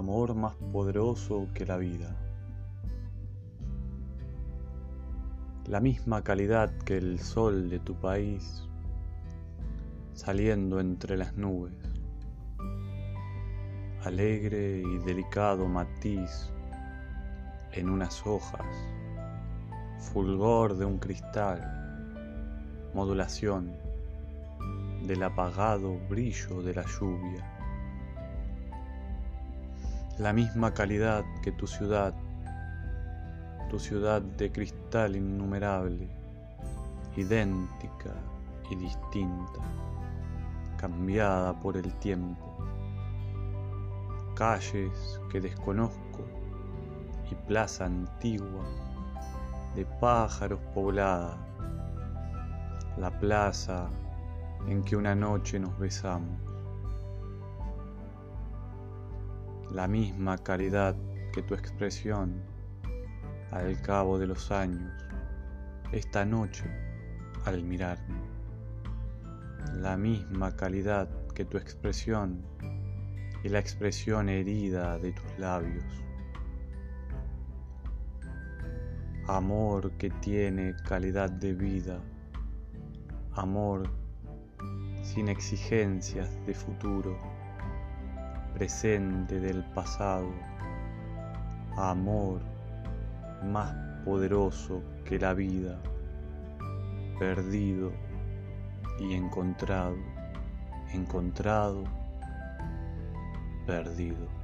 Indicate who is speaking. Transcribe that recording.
Speaker 1: amor más poderoso que la vida. La misma calidad que el sol de tu país saliendo entre las nubes. Alegre y delicado matiz en unas hojas, fulgor de un cristal, modulación del apagado brillo de la lluvia. La misma calidad que tu ciudad, tu ciudad de cristal innumerable, idéntica y distinta, cambiada por el tiempo, calles que desconozco y plaza antigua de pájaros poblada, la plaza en que una noche nos besamos la misma calidad que tu expresión al cabo de los años, esta noche al mirarme. La misma calidad que tu expresión y la expresión herida de tus labios. Amor que tiene calidad de vida, amor sin exigencias de futuro presente del pasado, amor más poderoso que la vida, perdido y encontrado, encontrado, perdido.